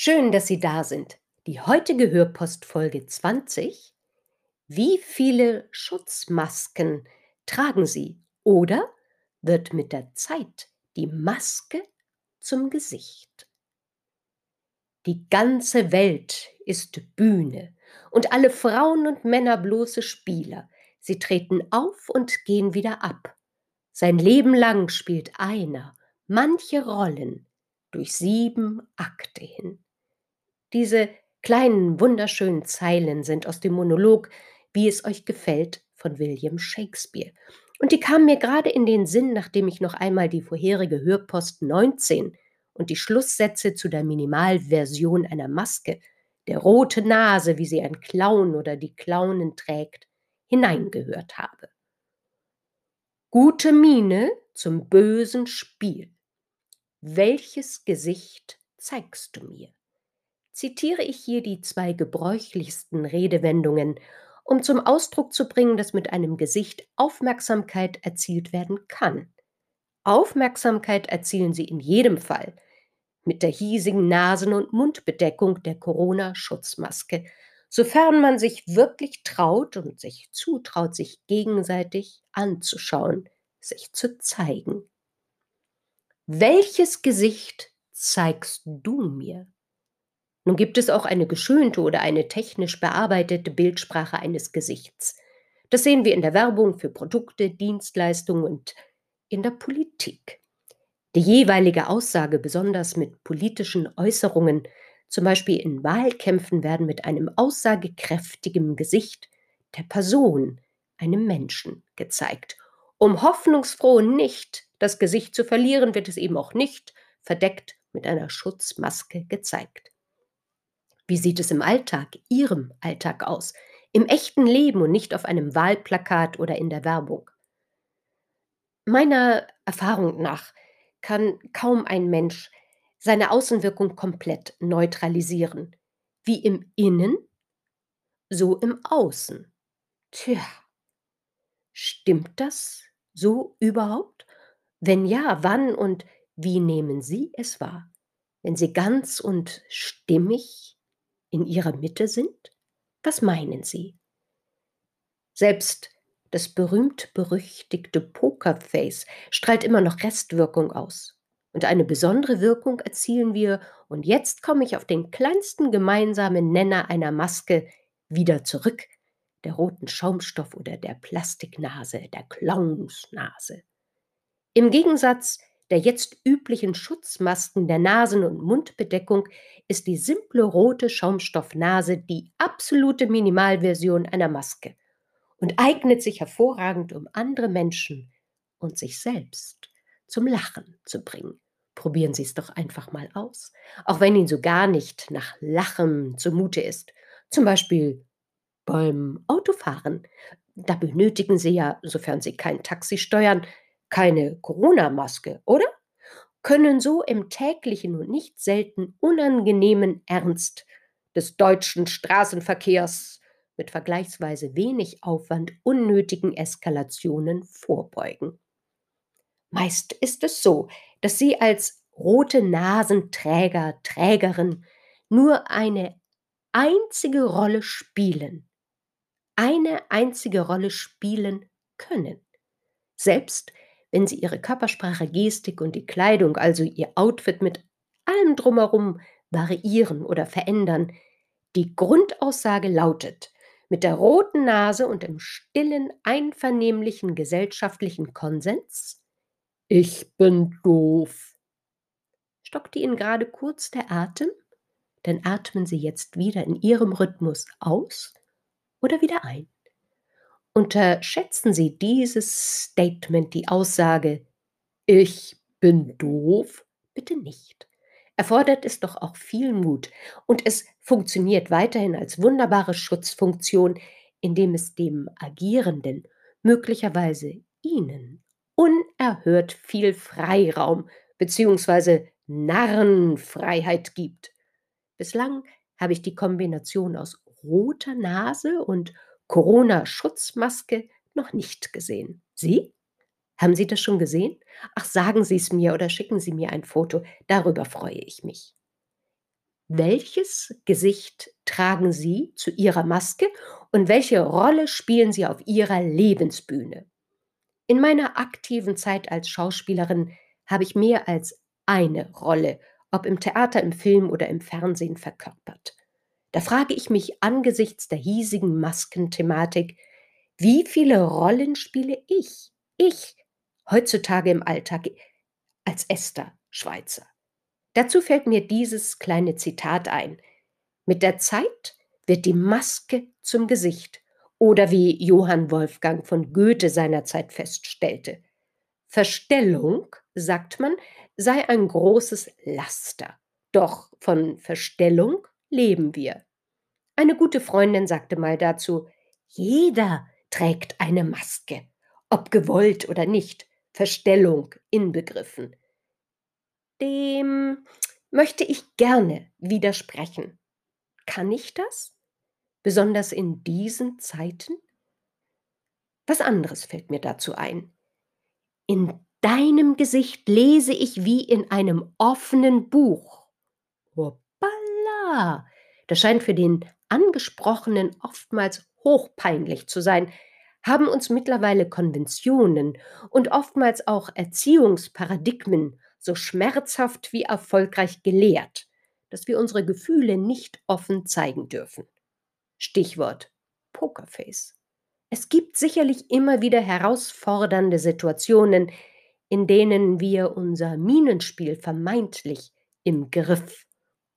Schön, dass Sie da sind. Die heutige Hörpost Folge 20. Wie viele Schutzmasken tragen Sie? Oder wird mit der Zeit die Maske zum Gesicht? Die ganze Welt ist Bühne und alle Frauen und Männer bloße Spieler. Sie treten auf und gehen wieder ab. Sein Leben lang spielt einer manche Rollen durch sieben Akte hin. Diese kleinen, wunderschönen Zeilen sind aus dem Monolog Wie es euch gefällt von William Shakespeare. Und die kamen mir gerade in den Sinn, nachdem ich noch einmal die vorherige Hörpost 19 und die Schlusssätze zu der Minimalversion einer Maske, der rote Nase, wie sie ein Clown oder die Clownen trägt, hineingehört habe. Gute Miene zum bösen Spiel. Welches Gesicht zeigst du mir? Zitiere ich hier die zwei gebräuchlichsten Redewendungen, um zum Ausdruck zu bringen, dass mit einem Gesicht Aufmerksamkeit erzielt werden kann. Aufmerksamkeit erzielen sie in jedem Fall mit der hiesigen Nasen- und Mundbedeckung der Corona-Schutzmaske, sofern man sich wirklich traut und sich zutraut, sich gegenseitig anzuschauen, sich zu zeigen. Welches Gesicht zeigst du mir? Nun gibt es auch eine geschönte oder eine technisch bearbeitete Bildsprache eines Gesichts. Das sehen wir in der Werbung für Produkte, Dienstleistungen und in der Politik. Die jeweilige Aussage, besonders mit politischen Äußerungen, zum Beispiel in Wahlkämpfen werden mit einem aussagekräftigen Gesicht der Person, einem Menschen, gezeigt. Um hoffnungsfroh nicht das Gesicht zu verlieren, wird es eben auch nicht verdeckt mit einer Schutzmaske gezeigt. Wie sieht es im Alltag, Ihrem Alltag aus? Im echten Leben und nicht auf einem Wahlplakat oder in der Werbung? Meiner Erfahrung nach kann kaum ein Mensch seine Außenwirkung komplett neutralisieren. Wie im Innen, so im Außen. Tja, stimmt das so überhaupt? Wenn ja, wann und wie nehmen Sie es wahr? Wenn Sie ganz und stimmig in Ihrer Mitte sind? Was meinen Sie? Selbst das berühmt-berüchtigte Pokerface strahlt immer noch Restwirkung aus. Und eine besondere Wirkung erzielen wir, und jetzt komme ich auf den kleinsten gemeinsamen Nenner einer Maske wieder zurück, der roten Schaumstoff oder der Plastiknase, der Clownsnase. Im Gegensatz der jetzt üblichen Schutzmasken der Nasen- und Mundbedeckung ist die simple rote Schaumstoffnase die absolute Minimalversion einer Maske und eignet sich hervorragend, um andere Menschen und sich selbst zum Lachen zu bringen. Probieren Sie es doch einfach mal aus, auch wenn Ihnen so gar nicht nach Lachen zumute ist. Zum Beispiel beim Autofahren. Da benötigen Sie ja, sofern Sie kein Taxi steuern, keine Corona-Maske, oder? Können so im täglichen und nicht selten unangenehmen Ernst des deutschen Straßenverkehrs mit vergleichsweise wenig Aufwand unnötigen Eskalationen vorbeugen. Meist ist es so, dass Sie als rote Nasenträger, Trägerin nur eine einzige Rolle spielen, eine einzige Rolle spielen können. Selbst wenn sie ihre Körpersprache, Gestik und die Kleidung, also ihr Outfit mit allem drumherum variieren oder verändern, die Grundaussage lautet, mit der roten Nase und im stillen, einvernehmlichen gesellschaftlichen Konsens, ich bin doof. Stockte Ihnen gerade kurz der Atem? Dann atmen Sie jetzt wieder in Ihrem Rhythmus aus oder wieder ein. Unterschätzen Sie dieses Statement, die Aussage „Ich bin doof“, bitte nicht. erfordert es doch auch viel Mut und es funktioniert weiterhin als wunderbare Schutzfunktion, indem es dem Agierenden, möglicherweise Ihnen, unerhört viel Freiraum beziehungsweise Narrenfreiheit gibt. Bislang habe ich die Kombination aus roter Nase und Corona-Schutzmaske noch nicht gesehen. Sie? Haben Sie das schon gesehen? Ach, sagen Sie es mir oder schicken Sie mir ein Foto, darüber freue ich mich. Welches Gesicht tragen Sie zu Ihrer Maske und welche Rolle spielen Sie auf Ihrer Lebensbühne? In meiner aktiven Zeit als Schauspielerin habe ich mehr als eine Rolle, ob im Theater, im Film oder im Fernsehen verkörpert. Da frage ich mich angesichts der hiesigen Maskenthematik, wie viele Rollen spiele ich, ich, heutzutage im Alltag als Esther Schweizer? Dazu fällt mir dieses kleine Zitat ein. Mit der Zeit wird die Maske zum Gesicht oder wie Johann Wolfgang von Goethe seinerzeit feststellte, Verstellung, sagt man, sei ein großes Laster. Doch von Verstellung leben wir. Eine gute Freundin sagte mal dazu, jeder trägt eine Maske, ob gewollt oder nicht, Verstellung inbegriffen. Dem möchte ich gerne widersprechen. Kann ich das? Besonders in diesen Zeiten? Was anderes fällt mir dazu ein. In deinem Gesicht lese ich wie in einem offenen Buch. Das scheint für den Angesprochenen oftmals hochpeinlich zu sein, haben uns mittlerweile Konventionen und oftmals auch Erziehungsparadigmen so schmerzhaft wie erfolgreich gelehrt, dass wir unsere Gefühle nicht offen zeigen dürfen. Stichwort Pokerface. Es gibt sicherlich immer wieder herausfordernde Situationen, in denen wir unser Minenspiel vermeintlich im Griff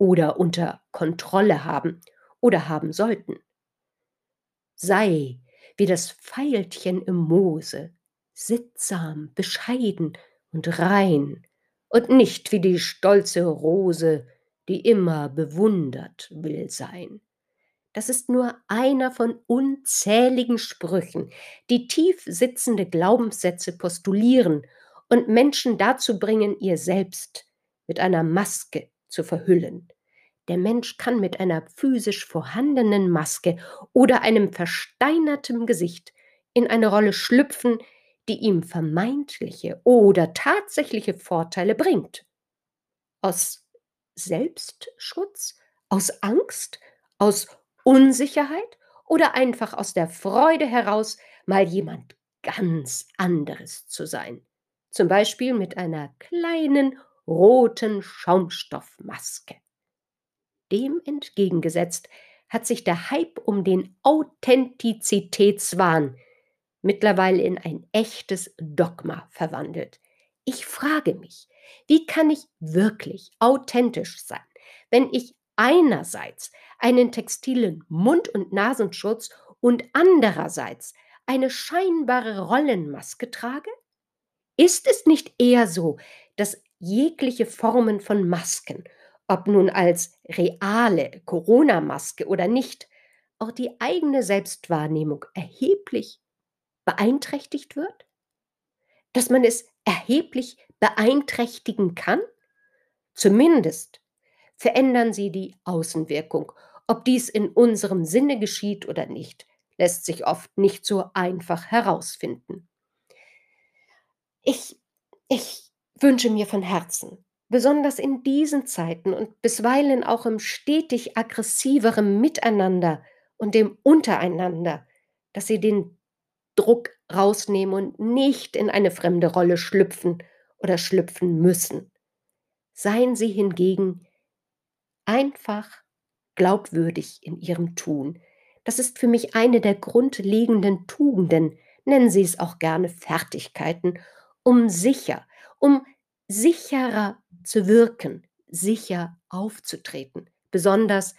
oder unter Kontrolle haben oder haben sollten. Sei wie das Veilchen im Moose, sittsam, bescheiden und rein, und nicht wie die stolze Rose, die immer bewundert will sein. Das ist nur einer von unzähligen Sprüchen, die tief sitzende Glaubenssätze postulieren und Menschen dazu bringen, ihr selbst mit einer Maske zu verhüllen. Der Mensch kann mit einer physisch vorhandenen Maske oder einem versteinerten Gesicht in eine Rolle schlüpfen, die ihm vermeintliche oder tatsächliche Vorteile bringt. Aus Selbstschutz, aus Angst, aus Unsicherheit oder einfach aus der Freude heraus, mal jemand ganz anderes zu sein. Zum Beispiel mit einer kleinen roten Schaumstoffmaske. Dem entgegengesetzt hat sich der Hype um den Authentizitätswahn mittlerweile in ein echtes Dogma verwandelt. Ich frage mich, wie kann ich wirklich authentisch sein, wenn ich einerseits einen textilen Mund- und Nasenschutz und andererseits eine scheinbare Rollenmaske trage? Ist es nicht eher so, dass jegliche Formen von Masken, ob nun als reale Corona-Maske oder nicht, auch die eigene Selbstwahrnehmung erheblich beeinträchtigt wird? Dass man es erheblich beeinträchtigen kann? Zumindest verändern sie die Außenwirkung. Ob dies in unserem Sinne geschieht oder nicht, lässt sich oft nicht so einfach herausfinden. Ich, ich wünsche mir von Herzen, besonders in diesen Zeiten und bisweilen auch im stetig aggressiveren Miteinander und dem Untereinander, dass Sie den Druck rausnehmen und nicht in eine fremde Rolle schlüpfen oder schlüpfen müssen. Seien Sie hingegen einfach glaubwürdig in Ihrem Tun. Das ist für mich eine der grundlegenden Tugenden, nennen Sie es auch gerne Fertigkeiten, um sicher, um sicherer zu wirken, sicher aufzutreten, besonders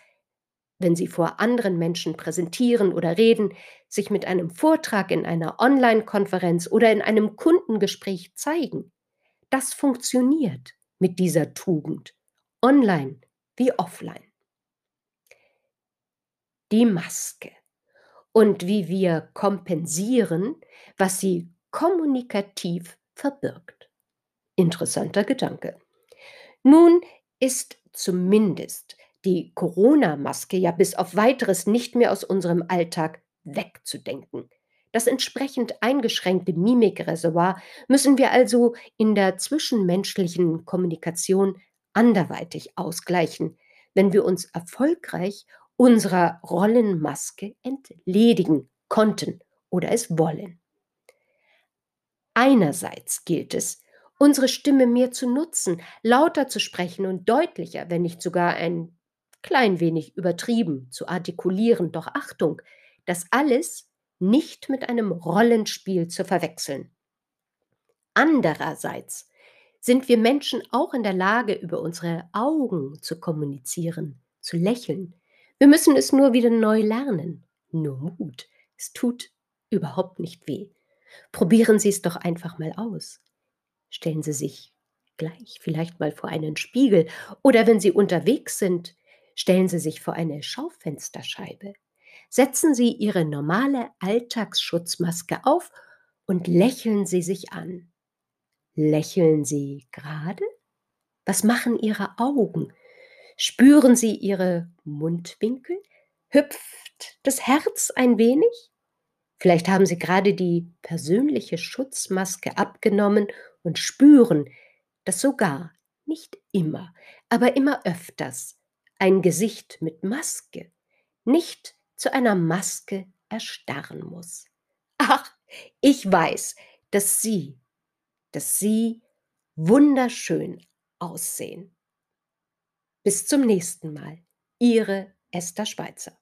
wenn Sie vor anderen Menschen präsentieren oder reden, sich mit einem Vortrag in einer Online-Konferenz oder in einem Kundengespräch zeigen. Das funktioniert mit dieser Tugend online wie offline. Die Maske und wie wir kompensieren, was sie kommunikativ verbirgt. Interessanter Gedanke. Nun ist zumindest die Corona-Maske ja bis auf weiteres nicht mehr aus unserem Alltag wegzudenken. Das entsprechend eingeschränkte Mimikreservoir müssen wir also in der zwischenmenschlichen Kommunikation anderweitig ausgleichen, wenn wir uns erfolgreich unserer Rollenmaske entledigen konnten oder es wollen. Einerseits gilt es, unsere Stimme mehr zu nutzen, lauter zu sprechen und deutlicher, wenn nicht sogar ein klein wenig übertrieben zu artikulieren, doch Achtung, das alles nicht mit einem Rollenspiel zu verwechseln. Andererseits sind wir Menschen auch in der Lage, über unsere Augen zu kommunizieren, zu lächeln. Wir müssen es nur wieder neu lernen. Nur Mut. Es tut überhaupt nicht weh. Probieren Sie es doch einfach mal aus. Stellen Sie sich gleich vielleicht mal vor einen Spiegel oder wenn Sie unterwegs sind, stellen Sie sich vor eine Schaufensterscheibe. Setzen Sie Ihre normale Alltagsschutzmaske auf und lächeln Sie sich an. Lächeln Sie gerade? Was machen Ihre Augen? Spüren Sie Ihre Mundwinkel? Hüpft das Herz ein wenig? Vielleicht haben Sie gerade die persönliche Schutzmaske abgenommen und spüren, dass sogar, nicht immer, aber immer öfters, ein Gesicht mit Maske nicht zu einer Maske erstarren muss. Ach, ich weiß, dass Sie, dass Sie wunderschön aussehen. Bis zum nächsten Mal. Ihre Esther Schweizer.